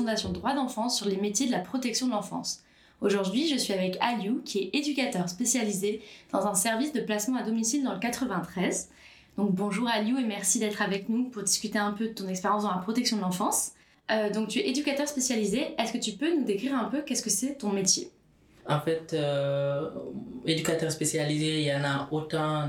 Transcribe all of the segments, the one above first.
Fondation Droit d'Enfance sur les métiers de la protection de l'enfance. Aujourd'hui, je suis avec Aliou, qui est éducateur spécialisé dans un service de placement à domicile dans le 93. Donc bonjour Aliou et merci d'être avec nous pour discuter un peu de ton expérience dans la protection de l'enfance. Euh, donc tu es éducateur spécialisé. Est-ce que tu peux nous décrire un peu qu'est-ce que c'est ton métier? En fait, euh, éducateur spécialisé, il y en a autant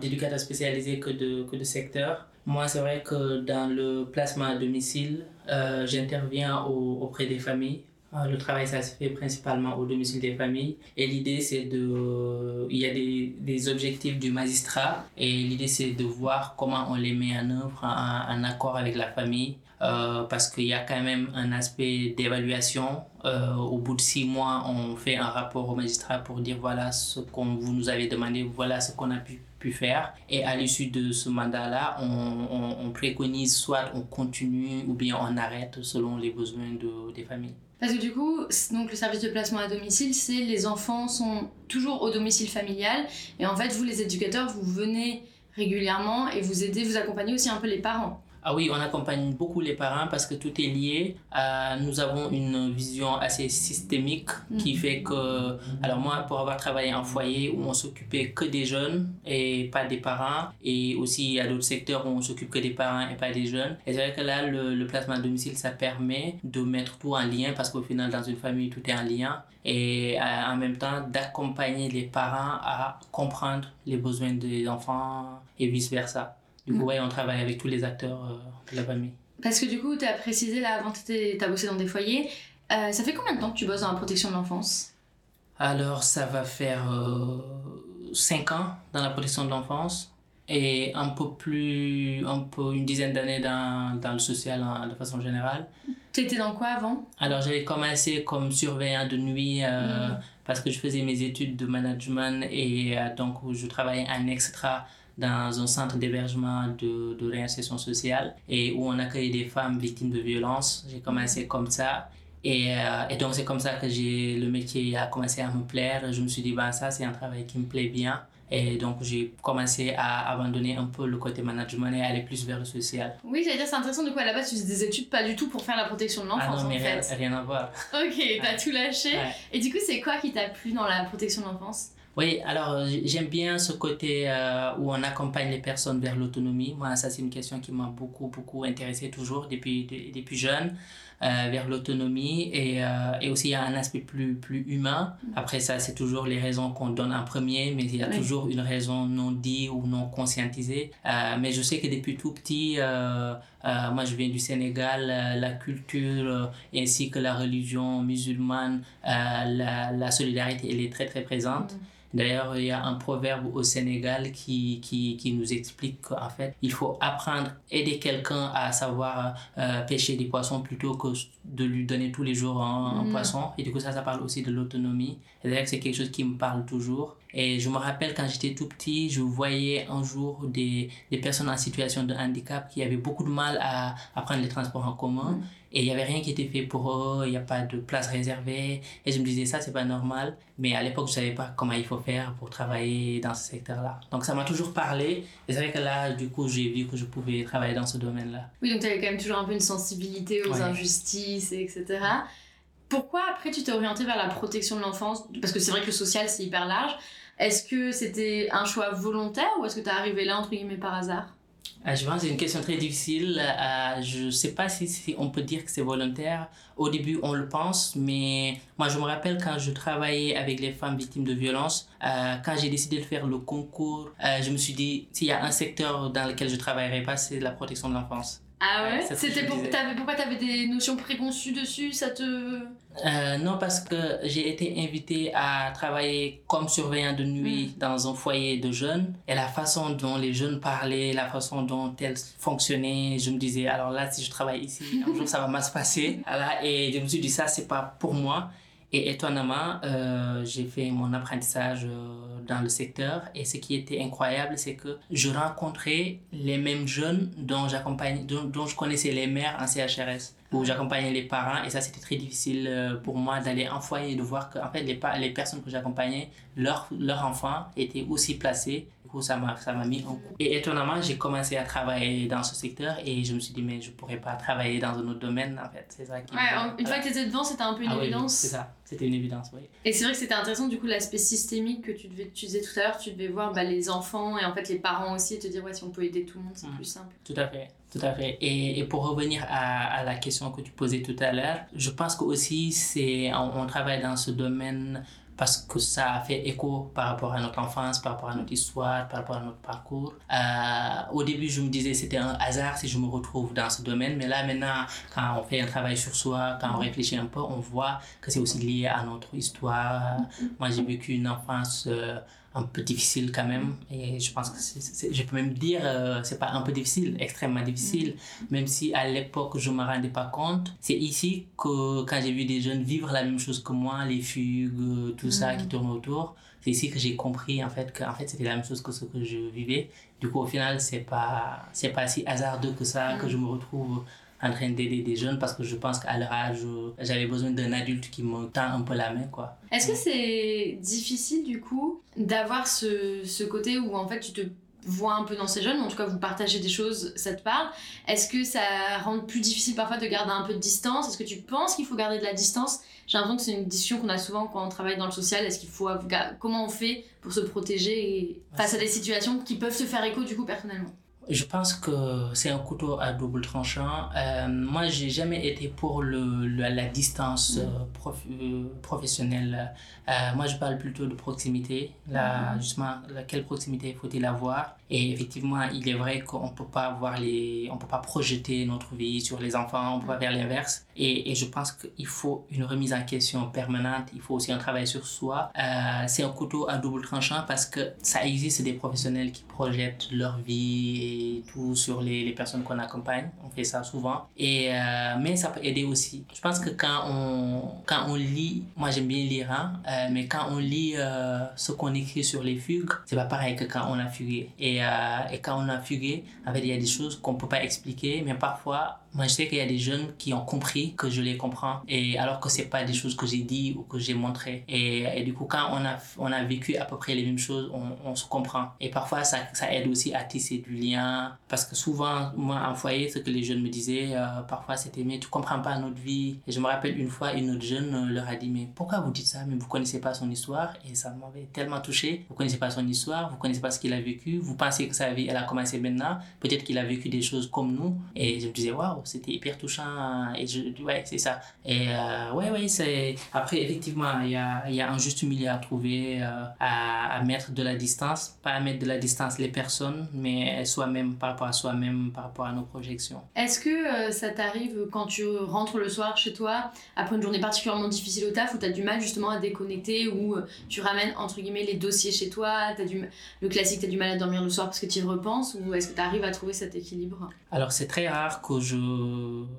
d'éducateurs spécialisés que de secteurs. Moi, c'est vrai que dans le placement à domicile, euh, j'interviens auprès des familles. Euh, le travail, ça se fait principalement au domicile des familles. Et l'idée, c'est de... Il y a des, des objectifs du magistrat. Et l'idée, c'est de voir comment on les met en œuvre en, accord avec la famille. Euh, parce qu'il y a quand même un aspect d'évaluation. Au bout de six mois, on fait un rapport au magistrat pour dire voilà ce qu'on vous nous avez demandé, voilà ce qu'on a pu, pu faire. Et à l'issue de ce mandat-là, on, on, on, préconise soit on continue ou bien on arrête selon les besoins de, des familles. Parce que du coup, donc le service de placement à domicile, c'est les enfants sont toujours au domicile familial et en fait, vous les éducateurs, vous venez régulièrement et vous aidez, vous accompagnez aussi un peu les parents. Ah oui, on accompagne beaucoup les parents parce que tout est lié. Nous avons une vision assez systémique qui fait que, alors moi, pour avoir travaillé en foyer où on s'occupait que des jeunes et pas des parents, et aussi a d'autres secteurs où on s'occupe que des parents et pas des jeunes. Et c'est vrai que là, le, le, placement à domicile, ça permet de mettre tout en lien parce qu'au final, dans une famille, tout est en lien. Et euh, en même temps, d'accompagner les parents à comprendre les besoins des enfants et vice-versa. Du coup, ouais, on travaille avec tous les acteurs euh, de la famille. Parce que du coup, tu as précisé là, avant tu as bossé dans des foyers. Euh, ça fait combien de temps que tu bosses dans la protection de l'enfance? Alors, ça va faire 5 euh, ans dans la protection de l'enfance et un peu plus, un peu une dizaine d'années dans, dans le social hein, de façon générale. Tu étais dans quoi avant? Alors, j'avais commencé comme surveillant de nuit euh, mmh. parce que je faisais mes études de management et donc je travaillais en extra dans un centre d'hébergement de, de réinsertion sociale et où on accueille des femmes victimes de violences. J'ai commencé comme ça. Et, euh, et donc c'est comme ça que j'ai le métier a commencé à me plaire. Je me suis dit, ben, ça c'est un travail qui me plaît bien. Et donc, j'ai commencé à abandonner un peu le côté management et aller plus vers le social. Oui, j'allais dire, c'est intéressant. De quoi à la base, tu faisais des études pas du tout pour faire la protection de l'enfance. Ah non, mais en rien, fait. rien à voir. Ok, t'as Ouais. tout lâché. Ouais. Et du coup, c'est quoi qui t'a plu dans la protection de l'enfance? Oui, alors euh, j'aime bien ce côté euh, où on accompagne les personnes vers l'autonomie. Moi, ça, c'est une question qui m'a beaucoup, beaucoup intéressé toujours depuis, de- depuis jeune, euh, vers l'autonomie. Et, euh, et aussi, il y a un aspect plus, plus humain. Après, ça, c'est toujours les raisons qu'on donne en premier, mais il y a Oui. toujours une raison non dite ou non conscientisée. Mais je sais que depuis tout petit, moi, je viens du Sénégal, la culture ainsi que la religion musulmane, la, la solidarité, elle est très, très présente. D'ailleurs, il y a un proverbe au Sénégal qui, qui, qui nous explique qu'en fait, il faut apprendre, aider quelqu'un à savoir euh, pêcher des poissons plutôt que de lui donner tous les jours un, un Mm. poisson. Et du coup, ça, ça parle aussi de l'autonomie. Et d'ailleurs, c'est quelque chose qui me parle toujours. Et je me rappelle quand j'étais tout petit, je voyais un jour des, des personnes en situation de handicap qui avaient beaucoup de mal à, à prendre les transports en commun. Mm. Et il n'y avait rien qui était fait pour eux, il n'y a pas de place réservée. Et je me disais, ça, c'est pas normal. Mais à l'époque, je savais pas comment il faut faire pour travailler dans ce secteur-là. Donc, ça m'a toujours parlé. Et c'est vrai que là, du coup, j'ai vu que je pouvais travailler dans ce domaine-là. Oui, donc t'avais quand même toujours un peu une sensibilité aux Ouais. injustices, et etc. Pourquoi après tu t'es orienté vers la protection de l'enfance? Parce que c'est vrai que le social c'est hyper large. Est-ce que c'était un choix volontaire ou est-ce que t'es arrivé là entre guillemets par hasard? Je pense que c'est une question très difficile. Euh, je ne sais pas si, si on peut dire que c'est volontaire. Au début, on le pense, mais moi, je me rappelle quand je travaillais avec les femmes victimes de violences, euh, quand j'ai décidé de faire le concours, euh, je me suis dit, s'il y a un secteur dans lequel je travaillerai pas, c'est la protection de l'enfance. Ah Ouais, ouais, C'était pour, t'avais- pourquoi t'avais des notions préconçues dessus Ça te. Euh, non, parce que j'ai été invitée à travailler comme surveillant de nuit dans un foyer de jeunes. Et la façon dont les jeunes parlaient, la façon dont elles fonctionnaient, je me disais, alors là, si je travaille ici, un jour ça va mal se passer. Voilà, et je me suis dit, ça, c'est pas pour moi. Et étonnamment, euh, j'ai fait mon apprentissage euh, dans le secteur. Et ce qui était incroyable, c'est que je rencontrais les mêmes jeunes dont, dont, dont je connaissais les mères en CHRS, où j'accompagnais les parents. Et ça, c'était très difficile euh, pour moi d'aller en foyer et de voir que en fait, les, personnes que j'accompagnais, leurs leur enfants étaient aussi placés. Coup, ça m'a, ça m'a mis un coup. Et étonnamment, j'ai commencé à travailler dans ce secteur et je me suis dit, mais je pourrais pas travailler dans un autre domaine, en fait. C'est ça qui. Ouais, une fois que tu étais dedans, c'était un peu une Ah oui, évidence. c'est ça. C'était une évidence, oui. Et c'est vrai que c'était intéressant, du coup, l'aspect systémique que tu, devais, tu disais tout à l'heure, tu devais voir bah, les enfants et en fait les parents aussi et te dire, ouais, si on peut aider tout le monde, c'est Mm. plus simple. Tout à fait, tout à fait. Et, et pour revenir à, à la question que tu posais tout à l'heure, je pense que aussi c'est on, on travaille dans ce domaine parce que ça fait écho par rapport à notre enfance, par rapport à notre histoire, par rapport à notre parcours. Euh, au début, je me disais c'était un hasard si je me retrouve dans ce domaine, mais là maintenant, quand on fait un travail sur soi, quand on réfléchit un peu, on voit que c'est aussi lié à notre histoire. Moi, j'ai vécu une enfance euh, un peu difficile quand même, et je pense que je peux même dire euh, c'est pas un peu difficile, extrêmement difficile, même si à l'époque je me rendais pas compte. C'est ici que quand j'ai vu des jeunes vivre la même chose que moi, les fugues, tout ça qui tourne autour, c'est ici que j'ai compris en fait que en fait c'était la même chose que ce que je vivais. Du coup au final c'est pas c'est pas si hasardeux que ça que je me retrouve en train d'aider des jeunes parce que je pense qu'à leur âge j'avais besoin d'un adulte qui me tend un peu la main quoi. Est-ce que c'est difficile du coup d'avoir ce, ce côté où en fait tu te vois un peu dans ces jeunes, en tout cas vous partagez des choses, ça te parle? Est-ce que ça rend plus difficile parfois de garder un peu de distance? Est-ce que tu penses qu'il faut garder de la distance? J'ai l'impression que c'est une discussion qu'on a souvent quand on travaille dans le social. Est-ce qu'il faut ga- comment on fait pour se protéger face à des situations qui peuvent se faire écho du coup personnellement? Je pense que c'est un couteau à double tranchant. Euh, moi, j'ai jamais été pour le, le- la distance euh, prof- euh, professionnelle. Euh, moi, je parle plutôt de proximité. Là, justement, la- quelle proximité faut-il avoir? Et effectivement, il est vrai qu'on peut pas voir les, on peut pas projeter notre vie sur les enfants. On peut pas faire l'inverse. Et, et je pense qu'il faut une remise en question permanente. Il faut aussi un travail sur soi. Euh, c'est un couteau à double tranchant parce que ça existe des professionnels qui projettent leur vie et tout sur les, les personnes qu'on accompagne. On fait ça souvent. Et, euh, mais ça peut aider aussi. Je pense que quand on, quand on lit, moi j'aime bien lire, hein, euh, mais quand on lit ce qu'on écrit sur les fugues, c'est pas pareil que quand on a fugué. Et, euh, et quand on a fugué, il y a des choses qu'on peut pas expliquer, mais parfois, moi je sais qu'il y a des jeunes qui ont compris que je les comprends, et alors que c'est pas des choses que j'ai dit ou que j'ai montré. Et, et du coup, quand on a, on a vécu à peu près les mêmes choses, on, on se comprend. Et parfois, ça, ça aide aussi à tisser du lien, parce que souvent, moi en foyer, ce que les jeunes me disaient, euh, parfois c'était, mais tu comprends pas notre vie. Et je me rappelle une fois, une autre jeune euh, leur a dit, mais pourquoi vous dites ça, mais vous connaissez pas son histoire, et ça m'avait tellement touché. Vous connaissez pas son histoire, vous connaissez pas ce qu'il a vécu, vous pensez que sa vie, elle a commencé maintenant, peut-être qu'il a vécu des choses comme nous. Et je me disais, waouh, c'était hyper touchant. Et je, ouais, c'est ça. Et euh, ouais, ouais, c'est. Après, effectivement, il y a, il y a un juste milieu à trouver, euh, à, à mettre de la distance. Pas à mettre de la distance les personnes, mais soi-même, par rapport à soi-même, par rapport à nos projections. Est-ce que euh, ça t'arrive quand tu rentres le soir chez toi, après une journée particulièrement difficile au taf, où tu as du mal justement à déconnecter, où euh, tu ramènes entre guillemets les dossiers chez toi, t'as du, le classique, tu as du mal à dormir le soir parce que tu y repenses, ou est-ce que tu arrives à trouver cet équilibre? Alors, c'est très rare que je.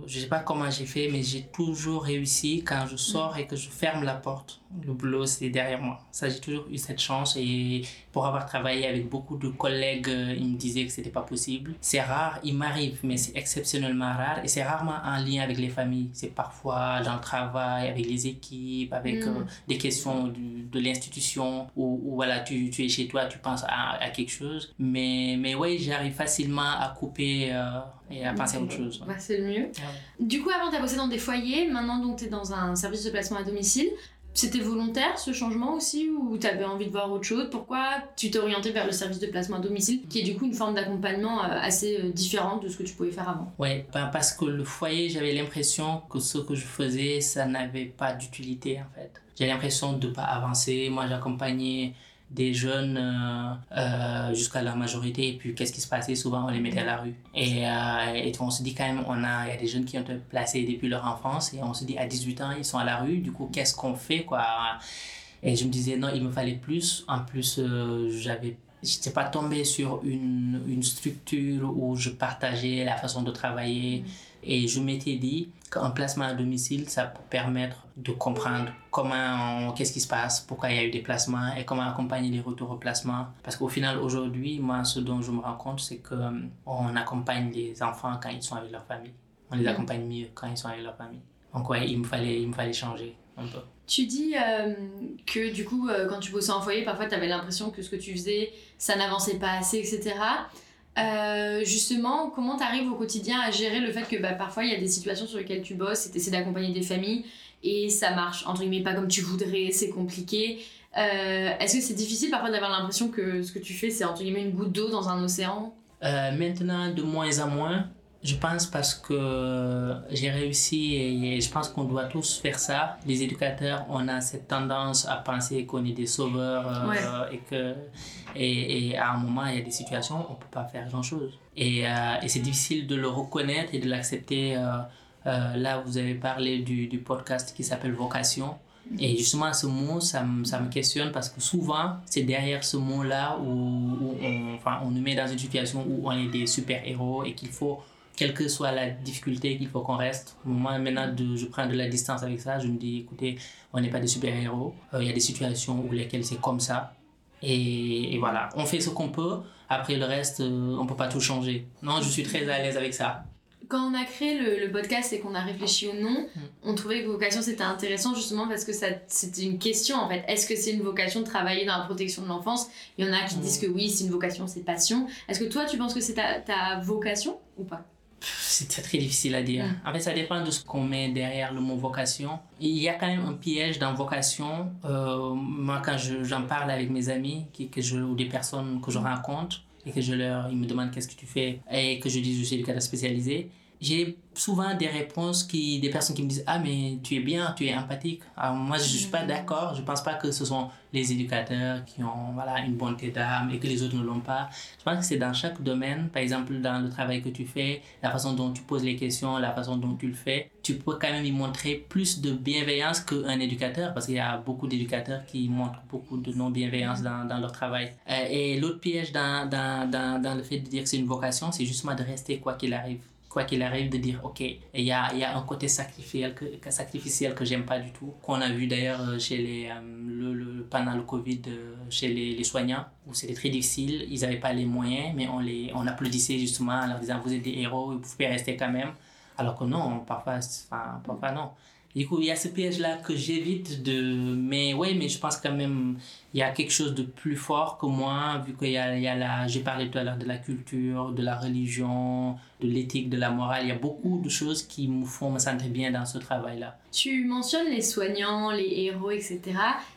Je sais pas comment j'ai fait, mais j'ai toujours réussi quand je sors et que je ferme la porte. Le boulot, c'est derrière moi. Ça, j'ai toujours eu cette chance et pour avoir travaillé avec beaucoup de collègues, euh, ils me disaient que c'était pas possible. C'est rare, il m'arrive, mais c'est exceptionnellement rare et c'est rarement en lien avec les familles. C'est parfois dans le travail, avec les équipes, avec Mm. euh, des questions du- de l'institution où, où, voilà, tu, tu es chez toi, tu penses à, à quelque chose. Mais, mais oui, j'arrive facilement à couper euh, et à penser à autre chose. Bah, c'est le mieux. Ah Du coup, avant, tu as bossé dans des foyers, maintenant, donc, tu es dans un service de placement à domicile. C'était volontaire ce changement aussi ou tu avais envie de voir autre chose? Pourquoi tu t'es orienté vers le service de placement à domicile qui est du coup une forme d'accompagnement euh, assez euh, différente de ce que tu pouvais faire avant? Ouais, ben parce que le foyer, j'avais l'impression que ce que je faisais, ça n'avait pas d'utilité en fait. J'ai l'impression de ne pas avancer. Moi, j'accompagnais des jeunes euh, euh, jusqu'à la majorité et puis qu'est-ce qui se passait Souvent, on les mettait à la rue. Et, euh, et on se dit quand même, on a, il y a des jeunes qui ont été placés depuis leur enfance et on se dit à 18 ans, ils sont à la rue. Du coup, qu'est-ce qu'on fait quoi? Et je me disais, non, il me fallait plus. En plus, euh, j'avais j'étais pas tombé sur une, une structure où je partageais la façon de travailler et je m'étais dit qu'un placement à domicile ça peut permettre de comprendre comment qu'est-ce qui se passe pourquoi il y a eu des placements et comment accompagner les retours au placement parce qu'au final aujourd'hui moi ce dont je me rends compte c'est que euh, on accompagne les enfants quand ils sont avec leur famille on les Mhm. accompagne mieux quand ils sont avec leur famille donc ouais il me fallait il me fallait changer un peu Tu dis euh, que du coup, euh, quand tu bossais en foyer, parfois tu avais l'impression que ce que tu faisais, ça n'avançait pas assez, etc. Euh, justement, comment tu arrives au quotidien à gérer le fait que bah, parfois il y a des situations sur lesquelles tu bosses et tu essaies d'accompagner des familles et ça marche, entre guillemets, pas comme tu voudrais, c'est compliqué. Est-ce que c'est difficile parfois d'avoir l'impression que ce que tu fais, c'est entre guillemets une goutte d'eau dans un océan? Maintenant, de moins en moins. Je pense parce que j'ai réussi et je pense qu'on doit tous faire ça. Les éducateurs, on a cette tendance à penser qu'on est des sauveurs euh, et que et, et, à un moment, il y a des situations où on ne peut pas faire grand-chose. Et, euh, et c'est difficile de le reconnaître et de l'accepter. Euh, là, vous avez parlé du, du podcast qui s'appelle Vocation. Et justement, ce mot, ça, me, ça me questionne parce que souvent, c'est derrière ce mot-là où, où, on, enfin, on nous met dans une situation où on est des super-héros et qu'il faut quelle que soit la difficulté qu'il faut qu'on reste. Moi, maintenant, de, je prends de la distance avec ça. Je me dis, écoutez, on n'est pas des super-héros. Euh, il y a des situations où lesquelles c'est comme ça. Et, voilà, on fait ce qu'on peut. Après, le reste, euh, on ne peut pas tout changer. Non, je suis très à l'aise avec ça. Quand on a créé le, podcast et qu'on a réfléchi au nom, mm. on trouvait que vocation c'était intéressant justement parce que c'était une question en fait. Est-ce que c'est une vocation de travailler dans la protection de l'enfance? Il y en a qui mm. disent que oui, c'est une vocation, c'est passion. Est-ce que toi tu penses que c'est ta, ta vocation ou pas? C'est très, très difficile à dire. Mm. En fait, ça dépend de ce qu'on met derrière le mot vocation. Il y a quand même un piège dans vocation. Euh, moi, quand j'en parle avec mes amis qui, que je, ou des personnes que je rencontre et que je leur, ils me demandent qu'est-ce que tu fais? Et que je dis je suis éducateur spécialisé, j'ai souvent des réponses qui des personnes qui me disent ah mais tu es bien tu es empathique. Alors moi je suis pas mm. d'accord. Je pense pas que ce sont les éducateurs qui ont voilà une bonté d'âme et que les autres ne l'ont pas. Je pense que c'est dans chaque domaine. Par exemple dans le travail que tu fais la façon dont tu poses les questions la façon dont tu le fais tu peux quand même y montrer plus de bienveillance qu'un éducateur parce qu'il y a beaucoup d'éducateurs qui montrent beaucoup de non bienveillance dans, dans leur travail. Euh, et l'autre piège dans, dans, dans, dans le fait de dire que c'est une vocation c'est justement de rester quoi qu'il arrive quoi qu'il arrive, de dire, OK, il y a, y a un côté sacrificiel que, sacrificiel que j'aime pas du tout, qu'on a vu d'ailleurs euh, chez les, euh, le, pendant le Covid euh, chez les, les soignants, où c'était très difficile, ils n'avaient pas les moyens, mais on, les, on applaudissait justement en leur disant, vous êtes des héros, vous pouvez rester quand même, alors que non, parfois, enfin, parfois non. Du coup, il y a ce piège-là que j'évite de. Mais oui, mais je pense quand même il y a quelque chose de plus fort que moi, vu qu'il y a, il y a la. J'ai parlé tout à l'heure de la culture, de la religion, de l'éthique, de la morale. Il y a beaucoup de choses qui me font me sentir bien dans ce travail-là. Tu mentionnes les soignants, les héros, etc.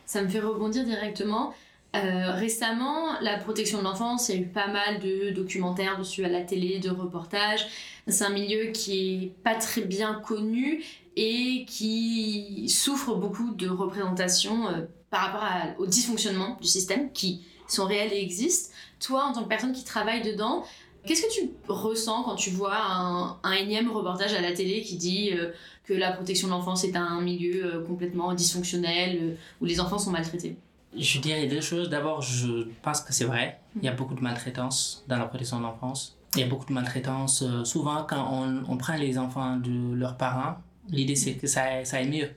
Ça me fait rebondir directement. Euh, récemment, la protection de l'enfance, il y a eu pas mal de documentaires dessus à la télé, de reportages. C'est un milieu qui est pas très bien connu et qui souffre beaucoup de représentations euh, par rapport au dysfonctionnement du système qui sont réels et existent. Toi, en tant que personne qui travaille dedans, qu'est-ce que tu ressens quand tu vois un, énième reportage à la télé qui dit euh, que la protection de l'enfance est un milieu complètement dysfonctionnel, où les enfants sont maltraités? Je dirais deux choses. D'abord, je pense que c'est vrai. Il y a beaucoup de maltraitance dans la protection de l'enfance. Il y a beaucoup de maltraitance. Euh, souvent, quand on, on, prend les enfants de leurs parents, l'idée c'est que ça, ça aille mieux.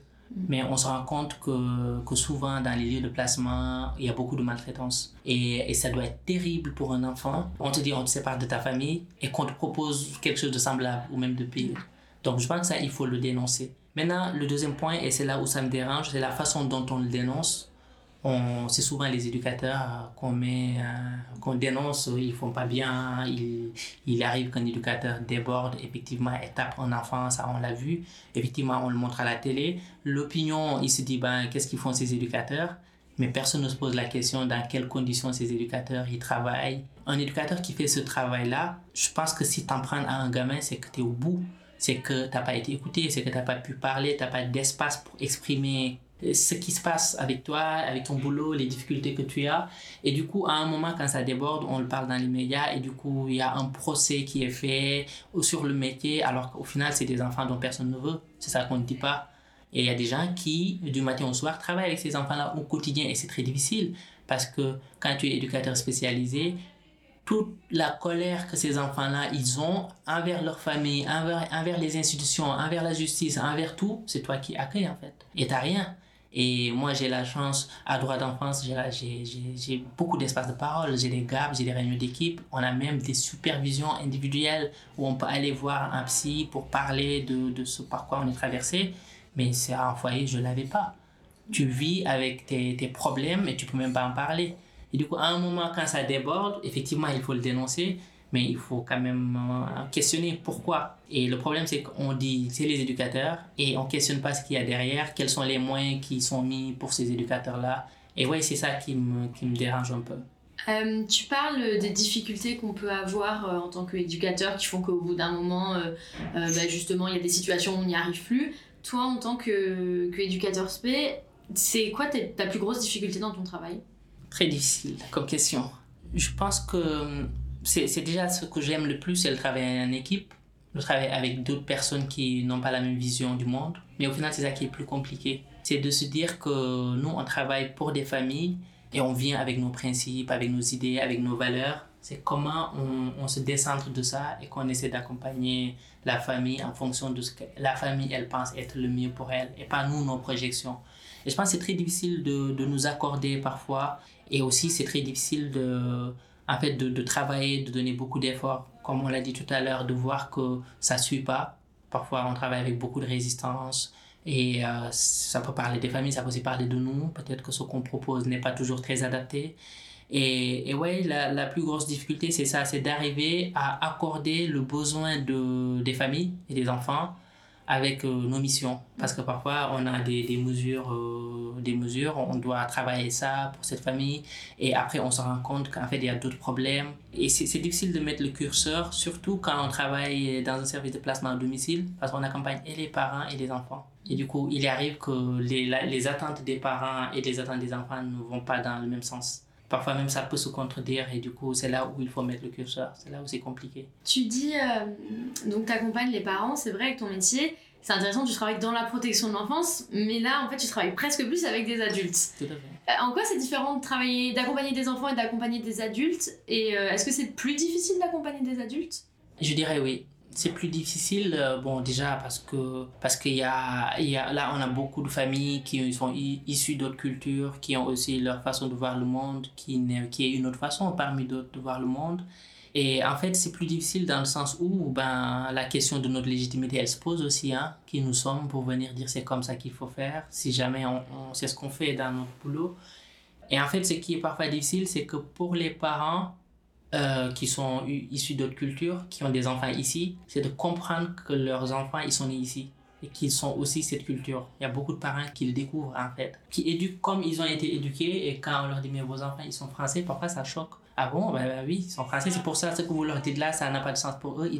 Mais on se rend compte que, que, souvent dans les lieux de placement, il y a beaucoup de maltraitance. Et, et, ça doit être terrible pour un enfant. On te dit on te sépare de ta famille et qu'on te propose quelque chose de semblable ou même de pire. Donc je pense que ça, il faut le dénoncer. Maintenant, le deuxième point, et c'est là où ça me dérange, c'est la façon dont on le dénonce c'est souvent les éducateurs euh, qu'on met, euh, qu'on dénonce, ils font pas bien, il, il arrive qu'un éducateur déborde, effectivement, et tape un enfant, ça on l'a vu, effectivement on le montre à la télé, l'opinion, il se dit, ben, qu'est-ce qu'ils font ces éducateurs? Mais personne ne se pose la question dans quelles conditions ces éducateurs ils travaillent? Un éducateur qui fait ce travail-là, je pense que si tu en prends à un gamin, c'est que tu es au bout. C'est que tu n'as pas été écouté, c'est que tu n'as pas pu parler, tu n'as pas d'espace pour exprimer ce qui se passe avec toi, avec ton boulot, les difficultés que tu as. Et du coup, à un moment, quand ça déborde, on le parle dans les médias et du coup, il y a un procès qui est fait sur le métier, alors qu'au final, c'est des enfants dont personne ne veut. C'est ça qu'on ne dit pas. Et il y a des gens qui, du matin au soir, travaillent avec ces enfants-là au quotidien et c'est très difficile parce que quand tu es éducateur spécialisé, toute la colère que ces enfants-là, ils ont envers leur famille, envers, les institutions, envers la justice, envers tout, c'est toi qui accueilles en fait. Et t'as rien. Et moi, j'ai la chance, à droit d'enfance, j'ai beaucoup d'espace de parole. J'ai des GAP, j'ai des réunions d'équipe. On a même des supervisions individuelles où on peut aller voir un psy pour parler de, de ce par quoi on est traversé. Mais c'est un foyer, je ne l'avais pas. Tu vis avec tes, tes problèmes et tu peux même pas en parler. Et du coup, à un moment, quand ça déborde, effectivement, il faut le dénoncer, mais il faut quand même euh, questionner pourquoi. Et le problème, c'est qu'on dit c'est les éducateurs et on questionne pas ce qu'il y a derrière, quels sont les moyens qui sont mis pour ces éducateurs-là. Et ouais, c'est ça qui me, qui me dérange un peu. Euh, tu parles des difficultés qu'on peut avoir euh, en tant qu'éducateur qui font qu'au bout d'un moment, bah, justement, il y a des situations où on n'y arrive plus. Toi, en tant qu'éducateur SP, c'est quoi ta plus grosse difficulté dans ton travail? Très difficile comme question. Je pense que c'est déjà ce que j'aime le plus, c'est le travail en équipe, le travail avec d'autres personnes qui n'ont pas la même vision du monde. Mais au final, c'est ça qui est plus compliqué. C'est de se dire que nous, on travaille pour des familles et on vient avec nos principes, avec nos idées, avec nos valeurs. C'est comment on, on, se décentre de ça et qu'on essaie d'accompagner la famille en fonction de ce que la famille, elle pense être le mieux pour elle et pas nous, nos projections. Et je pense que c'est très difficile de, de nous accorder parfois et aussi c'est très difficile de en fait, de, de travailler, de donner beaucoup d'efforts, comme on l'a dit tout à l'heure, de voir que ça ne suit pas. Parfois, on travaille avec beaucoup de résistance et euh, ça peut parler des familles, ça peut aussi parler de nous. Peut-être que ce qu'on propose n'est pas toujours très adapté. Et, et ouais, la, la plus grosse difficulté, c'est ça, c'est d'arriver à accorder le besoin de, des familles et des enfants avec euh, nos missions. Parce que parfois, on a des, des mesures, euh, des mesures, on doit travailler ça pour cette famille, et après, on se rend compte qu'en fait, il y a d'autres problèmes. Et c'est difficile de mettre le curseur, surtout quand on travaille dans un service de placement à domicile, parce qu'on accompagne et les parents et les enfants. Et du coup, il arrive que les, les attentes des parents et les attentes des enfants ne vont pas dans le même sens parfois même ça peut se contredire et du coup c'est là où il faut mettre le curseur, c'est là où c'est compliqué. Tu dis, euh, donc tu accompagnes les parents, c'est vrai avec ton métier, c'est intéressant, tu travailles dans la protection de l'enfance, mais là en fait tu travailles presque plus avec des adultes. Tout à fait. Euh, en quoi c'est différent de travailler, d'accompagner des enfants et d'accompagner des adultes? Et euh, est-ce que c'est plus difficile d'accompagner des adultes? Je dirais oui c'est plus difficile euh, bon déjà parce que parce qu'il y a, y a là on a beaucoup de familles qui sont issues d'autres cultures qui ont aussi leur façon de voir le monde qui qui est une autre façon parmi d'autres de voir le monde. Et en fait c'est plus difficile dans le sens où ben la question de notre légitimité elle se pose aussi hein qui nous sommes pour venir dire c'est comme ça qu'il faut faire si jamais on, on ce qu'on fait dans notre boulot. Et en fait ce qui est parfois difficile c'est que pour les parents euh, qui sont issus d'autres cultures, qui ont des enfants ici, c'est de comprendre que leurs enfants, ils sont nés ici et qu'ils sont aussi cette culture. Il y a beaucoup de parents qui le découvrent en fait, qui éduquent comme ils ont été éduqués et quand on leur dit mais vos enfants, ils sont français, parfois ça choque. Ah bon, ben, ben oui, ils sont français, c'est pour ça ce que vous leur dites là, ça n'a pas de sens pour eux,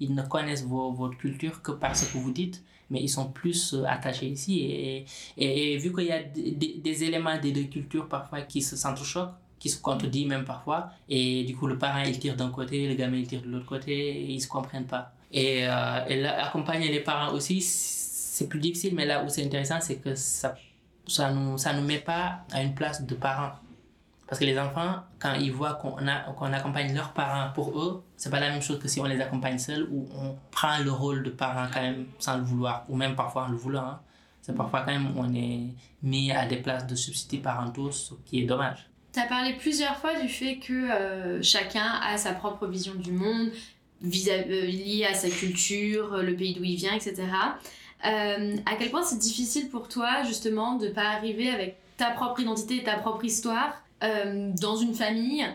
ils, ne connaissent votre culture que par ce que vous dites mais ils sont plus euh, attachés ici. Et, vu qu'il y a des, éléments des deux cultures parfois qui se s'entrechoquent, qui se contredit même parfois. Et du coup, le parent, il tire d'un côté, le gamin, il tire de l'autre côté, et ils se comprennent pas. Et, euh, et là, accompagner les parents aussi, c'est plus difficile, mais là où c'est intéressant, c'est que ça ça nous, ça nous met pas à une place de parents. Parce que les enfants, quand ils voient qu'on qu'on accompagne leurs parents pour eux, c'est pas la même chose que si on les accompagne seuls ou on prend le rôle de parent quand même sans le vouloir, ou même parfois en le voulant. Hein. C'est parfois quand même on est mis à des places de substituts parentaux, ce qui est dommage. Tu as parlé plusieurs fois du fait que euh, chacun a sa propre vision du monde, euh, liée à sa culture, le pays d'où il vient, etc. Euh, à quel point c'est difficile pour toi justement de ne pas arriver avec ta propre identité, ta propre histoire dans une famille?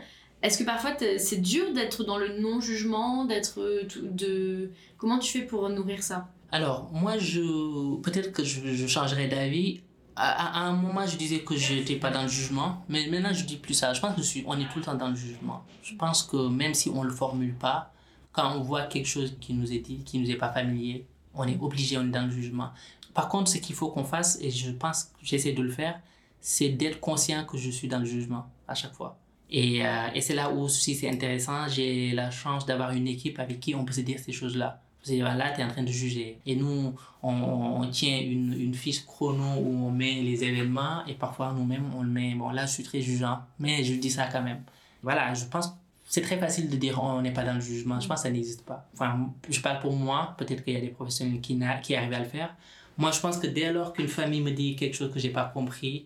Est-ce que parfois c'est dur d'être dans le non-jugement, d'être de comment tu fais pour nourrir ça? Alors moi je peut-être que je, je changerai d'avis à, un moment, je disais que je n'étais pas dans le jugement, mais maintenant, je dis plus ça. Je pense que on est tout le temps dans le jugement. Je pense que même si on ne le formule pas, quand on voit quelque chose qui nous est dit, qui nous est pas familier, on est obligé, on est dans le jugement. Par contre, ce qu'il faut qu'on fasse, et je pense que j'essaie de le faire, c'est d'être conscient que je suis dans le jugement à chaque fois. Et, euh, c'est là où aussi c'est intéressant, j'ai la chance d'avoir une équipe avec qui on peut se dire ces choses-là. C'est là, tu es en train de juger. Et nous, on, tient une, une, fiche chrono où on met les événements et parfois nous-mêmes, on le met. Bon, là, je suis très jugeant, mais je dis ça quand même. Voilà, je pense c'est très facile de dire on n'est pas dans le jugement. Je pense que ça n'existe pas. Enfin, je parle pour moi, peut-être qu'il y a des professionnels qui, qui arrivent à le faire. Moi, je pense que dès lors qu'une famille me dit quelque chose que j'ai pas compris,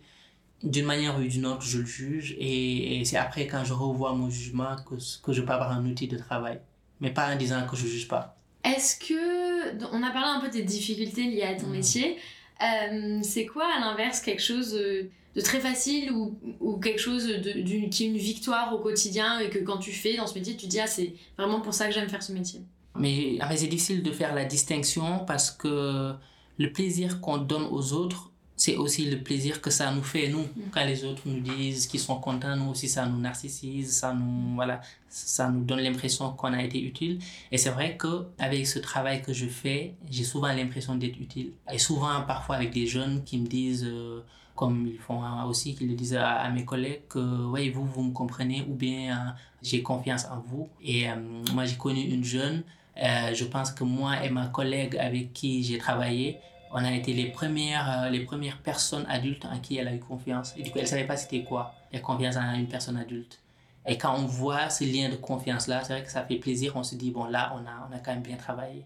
d'une manière ou d'une autre, je le juge. Et, c'est après, quand je revois mon jugement, que, que je peux avoir un outil de travail. Mais pas en disant que je juge pas. Est-ce que. On a parlé un peu des difficultés liées à ton mmh. métier. Euh, c'est quoi à l'inverse quelque chose de très facile ou, ou quelque chose de, qui est une victoire au quotidien et que quand tu fais dans ce métier, tu te dis ah c'est vraiment pour ça que j'aime faire ce métier? Mais, ah, mais c'est difficile de faire la distinction parce que le plaisir qu'on donne aux autres c'est aussi le plaisir que ça nous fait, nous. Mm. Quand les autres nous disent qu'ils sont contents, nous aussi, ça nous narcissise, ça nous, voilà, ça nous donne l'impression qu'on a été utile. Et c'est vrai que avec ce travail que je fais, j'ai souvent l'impression d'être utile. Et souvent, parfois, avec des jeunes qui me disent, euh, comme ils font aussi, qu'ils le disent à, mes collègues, que, ouais, vous, vous me comprenez, ou bien euh, j'ai confiance en vous. Et euh, moi, j'ai connu une jeune, je pense que moi et ma collègue avec qui j'ai travaillé, on a été les premières, euh, les premières personnes adultes en qui elle a eu confiance. Et du coup, elle ne savait pas c'était quoi, la confiance en une personne adulte. Et quand on voit ce lien de confiance-là, c'est vrai que ça fait plaisir. On se dit, bon, là, on a, on a quand même bien travaillé.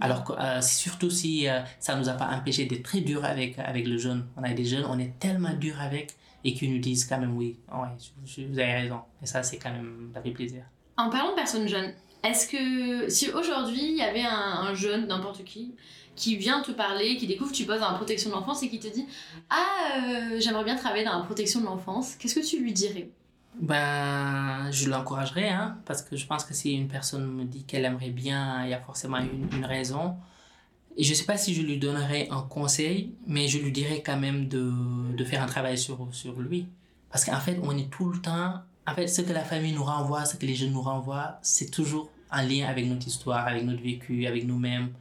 Alors, euh, surtout si euh, ça ne nous a pas empêché d'être très dur avec, avec le jeune. On a des jeunes, on est tellement dur avec et qui nous disent quand même, oui, ouais, vous avez raison. Et ça, c'est quand même, ça fait plaisir. En parlant de personnes jeunes, est-ce que si aujourd'hui il y avait un jeune, n'importe qui, qui vient te parler, qui découvre que tu bosses dans la protection de l'enfance et qui te dit Ah, euh, j'aimerais bien travailler dans la protection de l'enfance, qu'est-ce que tu lui dirais? Ben, je l'encouragerais, hein, parce que je pense que si une personne me dit qu'elle aimerait bien, il y a forcément une, raison. Et je ne sais pas si je lui donnerais un conseil, mais je lui dirais quand même de, de faire un travail sur, sur lui. Parce qu'en fait, on est tout le temps. En fait, ce que la famille nous renvoie, ce que les jeunes nous renvoient, c'est toujours en lien avec notre histoire, avec notre vécu, avec nous-mêmes.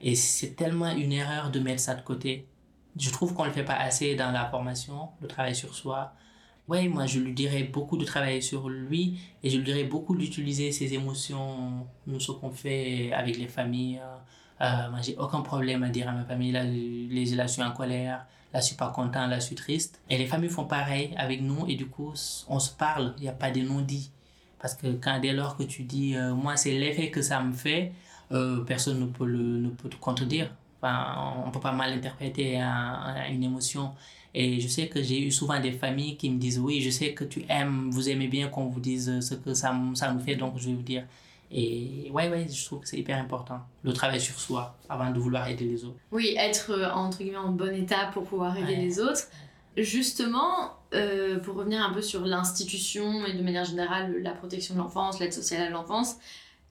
Et c'est tellement une erreur de mettre ça de côté. Je trouve qu'on ne le fait pas assez dans la formation, le travail sur soi. Oui, moi je lui dirais beaucoup de travailler sur lui et je lui dirais beaucoup d'utiliser ses émotions, ce qu'on fait avec les familles. Euh, moi j'ai aucun problème à dire à ma famille, là, là je suis en colère, là je suis pas content, là je suis triste. Et les familles font pareil avec nous et du coup on se parle, il n'y a pas de non-dit. Parce que quand dès lors que tu dis, euh, moi c'est l'effet que ça me fait, euh, personne ne peut, le, ne peut te contredire. Enfin, on ne peut pas mal interpréter une émotion. Et je sais que j'ai eu souvent des familles qui me disent Oui, je sais que tu aimes, vous aimez bien qu'on vous dise ce que ça, ça nous fait, donc je vais vous dire. Et ouais, ouais, je trouve que c'est hyper important, le travail sur soi avant de vouloir aider les autres. Oui, être euh, entre guillemets en bon état pour pouvoir aider les autres. Justement, euh, pour revenir un peu sur l'institution et de manière générale la protection de l'enfance, l'aide sociale à l'enfance,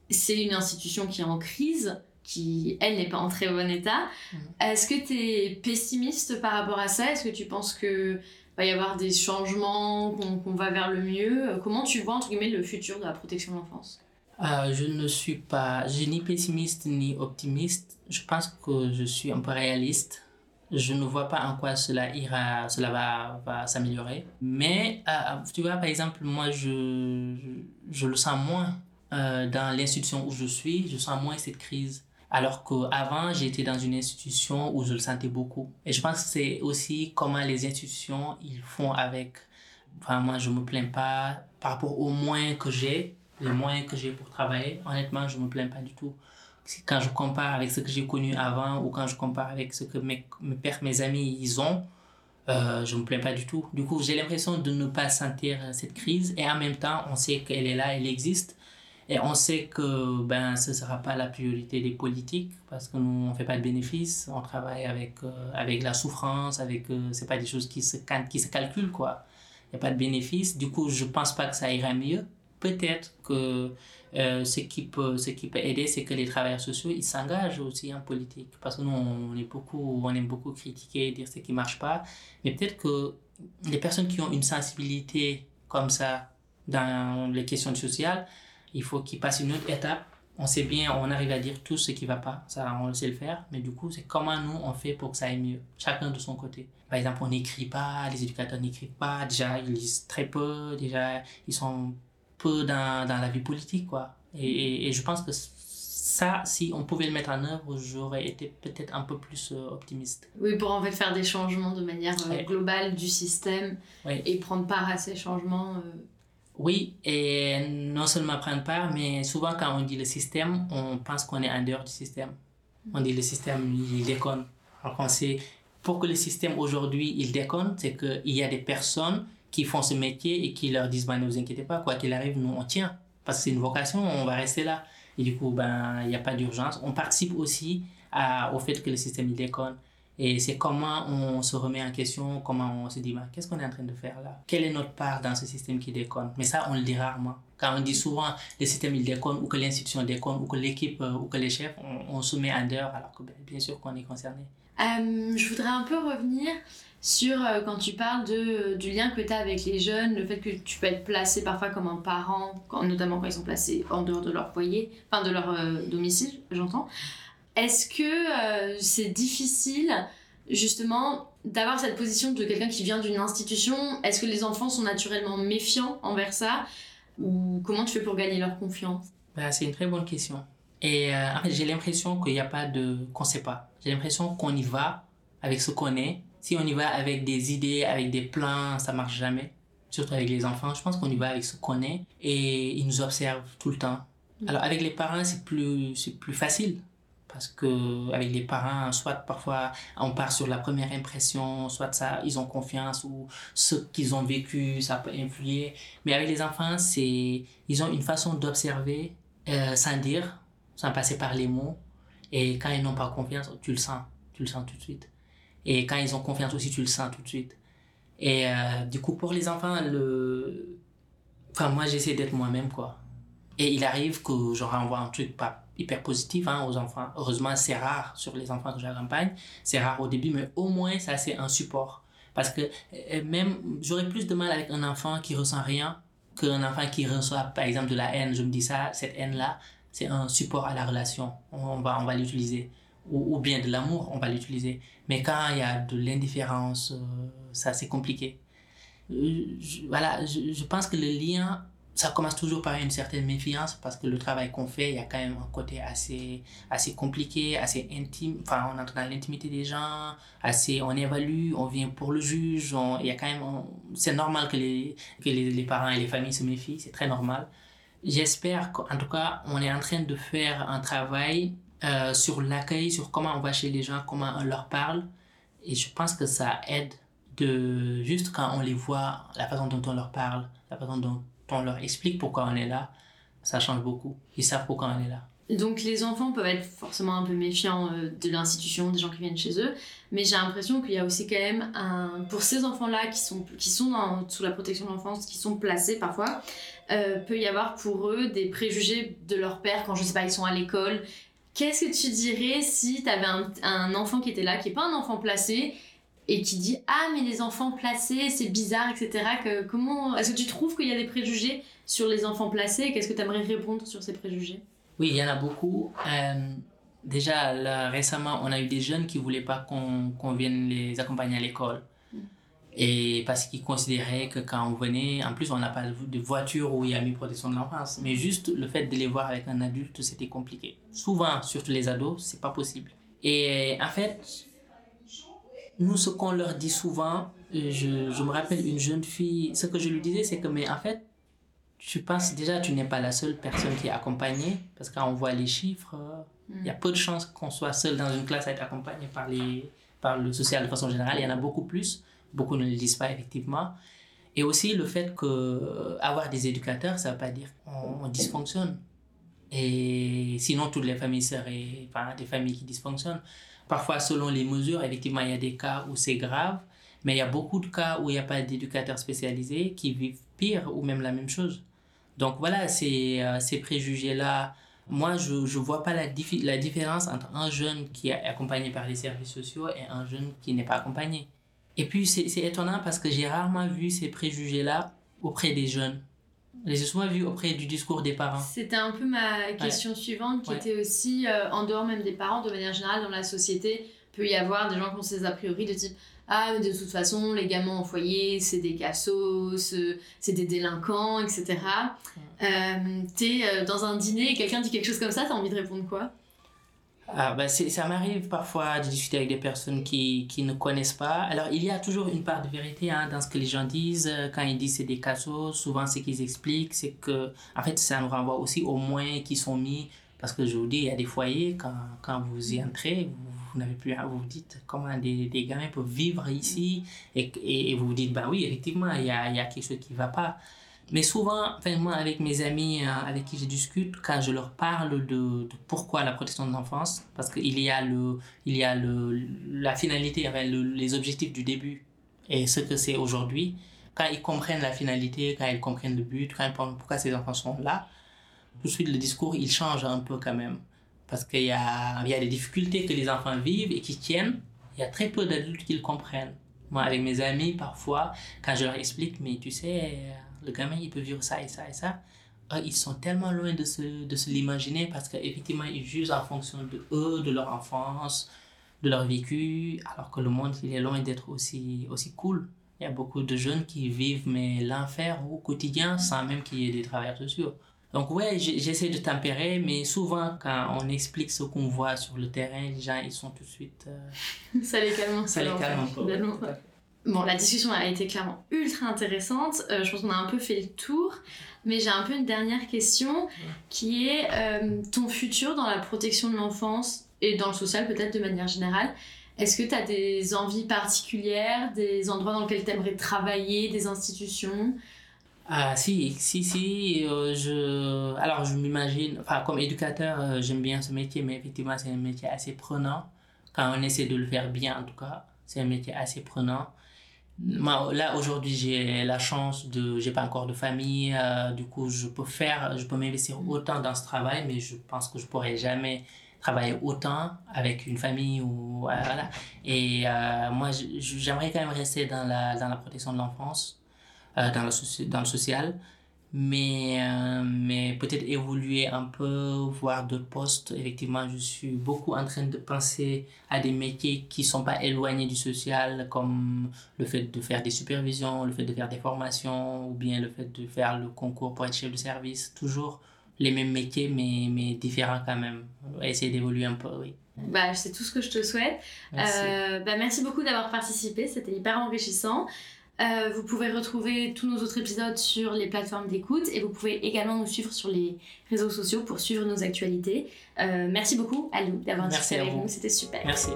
c'est une institution qui est en crise, qui, elle, n'est pas en très bon état. Mm. Est-ce que tu es pessimiste par rapport à ça? Est-ce que tu penses que va y avoir des changements, qu'on va vers le mieux? Comment tu vois, entre guillemets, le futur de la protection de l'enfance? Euh, je ne suis pas, je ni pessimiste ni optimiste. Je pense que je suis un peu réaliste. Je ne vois pas en quoi cela ira, cela va, va s'améliorer. Mais euh, tu vois, par exemple, moi, je, je le sens moins euh, dans l'institution où je suis, je sens moins cette crise. Alors qu'avant, j'étais dans une institution où je le sentais beaucoup. Et je pense que c'est aussi comment les institutions, ils font avec. Enfin, moi, je me plains pas par rapport aux moyens que j'ai, les moyens que j'ai pour travailler. Honnêtement, je me plains pas du tout. Quand je compare avec ce que j'ai connu avant ou quand je compare avec ce que mes, mes pères, mes amis, ils ont, euh, je me plains pas du tout. Du coup, j'ai l'impression de ne pas sentir cette crise et en même temps, on sait qu'elle est là, elle existe et on sait que ben, ce ne sera pas la priorité des politiques parce que nous, on ne fait pas de bénéfices, on travaille avec, euh, avec la souffrance, avec, euh, ce pas des choses qui se, qui se calculent. Il n'y a pas de bénéfices. Du coup, je ne pense pas que ça ira mieux. Peut-être que euh, ce, qui peut, ce qui peut aider, c'est que les travailleurs sociaux, ils s'engagent aussi en politique. Parce que nous, on, est beaucoup, on aime beaucoup critiquer, dire ce qui ne marche pas. Mais peut-être que les personnes qui ont une sensibilité comme ça dans les questions sociales, il faut qu'il passe une autre étape. On sait bien, on arrive à dire tout ce qui va pas, ça on sait le faire, mais du coup, c'est comment nous on fait pour que ça aille mieux, chacun de son côté. Par exemple, on n'écrit pas, les éducateurs n'écrivent pas, déjà ils lisent très peu, déjà ils sont peu dans, dans la vie politique, quoi. Et, et, je pense que ça, si on pouvait le mettre en œuvre, j'aurais été peut-être un peu plus euh, optimiste. Oui, pour en fait faire des changements de manière euh, globale du système et prendre part à ces changements. Euh, oui, et non seulement prendre part, mais souvent quand on dit le système, on pense qu'on est en dehors du système. On dit le système, il déconne. Alors qu'on sait, pour que le système aujourd'hui, il déconne, c'est qu'il y a des personnes qui font ce métier et qui leur disent, ben, ne vous inquiétez pas, quoi qu'il arrive, nous, on tient. Parce que c'est une vocation, on va rester là. Et du coup, ben, il n'y a pas d'urgence. On participe aussi au fait que le système, il déconne. Et c'est comment on se remet en question, comment on se dit, bah, qu'est-ce qu'on est en train de faire là? Quelle est notre part dans ce système qui déconne? Mais ça, on le dit rarement. Quand on dit souvent le système il déconne, ou que l'institution déconne, ou que l'équipe, euh, ou que les chefs, on, se met en dehors, alors que ben, bien sûr qu'on est concerné. Euh, je voudrais un peu revenir sur euh, quand tu parles de, du lien que tu as avec les jeunes, le fait que tu peux être placé parfois comme un parent, notamment quand ils sont placés en dehors de leur foyer, enfin de leur domicile, j'entends. Est-ce que euh, c'est difficile justement d'avoir cette position de quelqu'un qui vient d'une institution? Est-ce que les enfants sont naturellement méfiants envers ça? Ou comment tu fais pour gagner leur confiance? Bah, C'est une très bonne question. Et euh, j'ai l'impression qu'il n'y a pas de... qu'on ne sait pas. J'ai l'impression qu'on y va avec ce qu'on est. Si on y va avec des idées, avec des plans, ça marche jamais. Surtout avec les enfants. Je pense qu'on y va avec ce qu'on est. Et ils nous observent tout le temps. Mm. Alors avec les parents, c'est plus, c'est plus facile parce que avec les parents soit parfois on part sur la première impression soit ça ils ont confiance ou ce qu'ils ont vécu ça peut influer. Mais avec les enfants c'est ils ont une façon d'observer euh, sans dire sans passer par les mots. Et quand ils n'ont pas confiance tu le sens tu le sens tout de suite. Et quand ils ont confiance aussi tu le sens tout de suite. Et euh, du coup pour les enfants le enfin moi j'essaie d'être moi-même quoi. Et il arrive que je renvoie un truc pas hyper positif hein, aux enfants. Heureusement, c'est rare sur les enfants que j'accompagne. C'est rare au début, mais au moins, ça, c'est un support. Parce que euh, même, j'aurais plus de mal avec un enfant qui ressent rien qu'un enfant qui reçoit, par exemple, de la haine. Je me dis ça, cette haine-là, c'est un support à la relation. On va, on va l'utiliser. Ou, bien de l'amour, on va l'utiliser. Mais quand il y a de l'indifférence, euh, ça, c'est compliqué. Euh, voilà, je, je pense que le lien ça commence toujours par une certaine méfiance parce que le travail qu'on fait, il y a quand même un côté assez, assez compliqué, assez intime. Enfin, on entre dans l'intimité des gens, assez, on évalue, on vient pour le juge. il y a quand même, c'est normal que, les, que les, parents et les familles se méfient, c'est très normal. J'espère qu'en tout cas, on est en train de faire un travail euh, sur l'accueil, sur comment on va chez les gens, comment on leur parle. Et je pense que ça aide de juste quand on les voit, la façon dont on leur parle, la façon dont on leur explique pourquoi on est là, ça change beaucoup. Ils savent pourquoi on est là. Donc les enfants peuvent être forcément un peu méfiants euh, de l'institution, des gens qui viennent chez eux, mais j'ai l'impression qu'il y a aussi quand même un... Pour ces enfants-là qui sont, qui sont sous la protection de l'enfance, qui sont placés parfois, euh, peut y avoir pour eux des préjugés de leur père quand je sais pas, ils sont à l'école. Qu'est-ce que tu dirais si tu avais un, un, enfant qui était là, qui n'est pas un enfant placé, et qui dit ah mais les enfants placés c'est bizarre etc que comment est-ce que tu trouves qu'il y a des préjugés sur les enfants placés? Qu'est-ce que tu aimerais répondre sur ces préjugés oui il y en a beaucoup. Euh, déjà là, récemment on a eu des jeunes qui voulaient pas qu'on vienne les accompagner à l'école. Mm. et parce qu'ils considéraient que quand on venait en plus on n'a pas de voiture où il y a mis protection de l'enfance. Mais juste le fait de les voir avec un adulte c'était compliqué. Souvent surtout les ados c'est pas possible. Et en fait nous, ce qu'on leur dit souvent, je, je, me rappelle une jeune fille, ce que je lui disais, c'est que, mais en fait, je pense déjà, tu n'es pas la seule personne qui est accompagnée, parce que quand on voit les chiffres, il y a peu de chances qu'on soit seul dans une classe à être accompagné par, les, par le social de façon générale. Il y en a beaucoup plus. Beaucoup ne le disent pas, effectivement. Et aussi le fait que euh, avoir des éducateurs, ça ne veut pas dire qu'on dysfonctionne. Et sinon, toutes les familles seraient enfin, des familles qui dysfonctionnent. Parfois, selon les mesures, effectivement, il y a des cas où c'est grave, mais il y a beaucoup de cas où il n'y a pas d'éducateurs spécialisés qui vivent pire ou même la même chose. Donc voilà, ces, euh, ces préjugés-là, moi, je ne vois pas la, la différence entre un jeune qui est accompagné par les services sociaux et un jeune qui n'est pas accompagné. Et puis, c'est étonnant parce que j'ai rarement vu ces préjugés-là auprès des jeunes. Les souvent vus auprès du discours des parents. C'était un peu ma question suivante, qui était aussi, euh, en dehors même des parents, de manière générale, dans la société, peut y avoir des gens qui ont ces a priori de type Ah, mais de toute façon, les gamins au foyer, c'est des cassos, c'est des délinquants, etc. Euh, T'es euh, dans un dîner et quelqu'un dit quelque chose comme ça, t'as envie de répondre quoi? Ah, bah ça m'arrive parfois de discuter avec des personnes qui, qui, ne connaissent pas. Alors, il y a toujours une part de vérité hein, dans ce que les gens disent. Quand ils disent c'est des cassos, souvent ce qu'ils expliquent, c'est que, en fait, ça nous renvoie aussi aux moyens qui sont mis. Parce que je vous dis, il y a des foyers, quand, quand vous y entrez, vous, n'avez plus vous vous dites comment des, des gamins peuvent vivre ici. Et, et, vous vous dites, bah oui, effectivement, il y a, y a quelque chose qui ne va pas. Mais souvent, enfin, moi, avec mes amis euh, avec qui je discute, quand je leur parle de, pourquoi la protection de l'enfance, parce qu'il y a, le, il y a le, la finalité, enfin, les objectifs du début et ce que c'est aujourd'hui, quand ils comprennent la finalité, quand ils comprennent le but, quand ils comprennent pourquoi ces enfants sont là, tout de suite le discours il change un peu quand même. Parce qu'il y a, il y a des difficultés que les enfants vivent et qui tiennent, il y a très peu d'adultes qui le comprennent. Moi, avec mes amis, parfois, quand je leur explique, mais tu sais, le gamin, il peut vivre ça et ça et ça, ils sont tellement loin de se, de se l'imaginer parce qu'effectivement, ils jugent en fonction de eux, de leur enfance, de leur vécu, alors que le monde, il est loin d'être aussi, aussi cool. Il y a beaucoup de jeunes qui vivent mais l'enfer au quotidien sans même qu'il y ait des travailleurs sociaux. Donc ouais, j'essaie de tempérer, mais souvent quand on explique ce qu'on voit sur le terrain, les gens ils sont tout de suite... Euh, ça les calme Ça les calme un peu. Bon, la discussion a été clairement ultra intéressante. Euh, je pense qu'on a un peu fait le tour. Mais j'ai un peu une dernière question qui est euh, ton futur dans la protection de l'enfance et dans le social peut-être de manière générale. Est-ce que tu as des envies particulières, des endroits dans lesquels tu aimerais travailler, des institutions? Ah si, si, si, euh, je... Alors je m'imagine, enfin comme éducateur, j'aime bien ce métier, mais effectivement c'est un métier assez prenant. Quand on essaie de le faire bien en tout cas, c'est un métier assez prenant. Moi, là aujourd'hui j'ai la chance de, j'ai pas encore de famille, euh, du coup je peux faire, je peux m'investir autant dans ce travail, mais je pense que je pourrais jamais travailler autant avec une famille ou voilà. Et moi j'aimerais quand même rester dans la, dans la protection de l'enfance euh, dans, le, dans le social, mais, euh, mais peut-être évoluer un peu, voir d'autres postes. Effectivement, je suis beaucoup en train de penser à des métiers qui ne sont pas éloignés du social, comme le fait de faire des supervisions, le fait de faire des formations, ou bien le fait de faire le concours pour être chef de service. Toujours les mêmes métiers, mais, mais différents quand même. Essayer d'évoluer un peu, oui. Bah, c'est tout ce que je te souhaite. Merci, euh, bah, merci beaucoup d'avoir participé, c'était hyper enrichissant. Euh, vous pouvez retrouver tous nos autres épisodes sur les plateformes d'écoute et vous pouvez également nous suivre sur les réseaux sociaux pour suivre nos actualités. Euh, merci beaucoup, Alou, d'avoir discuté avec nous. C'était super. Merci.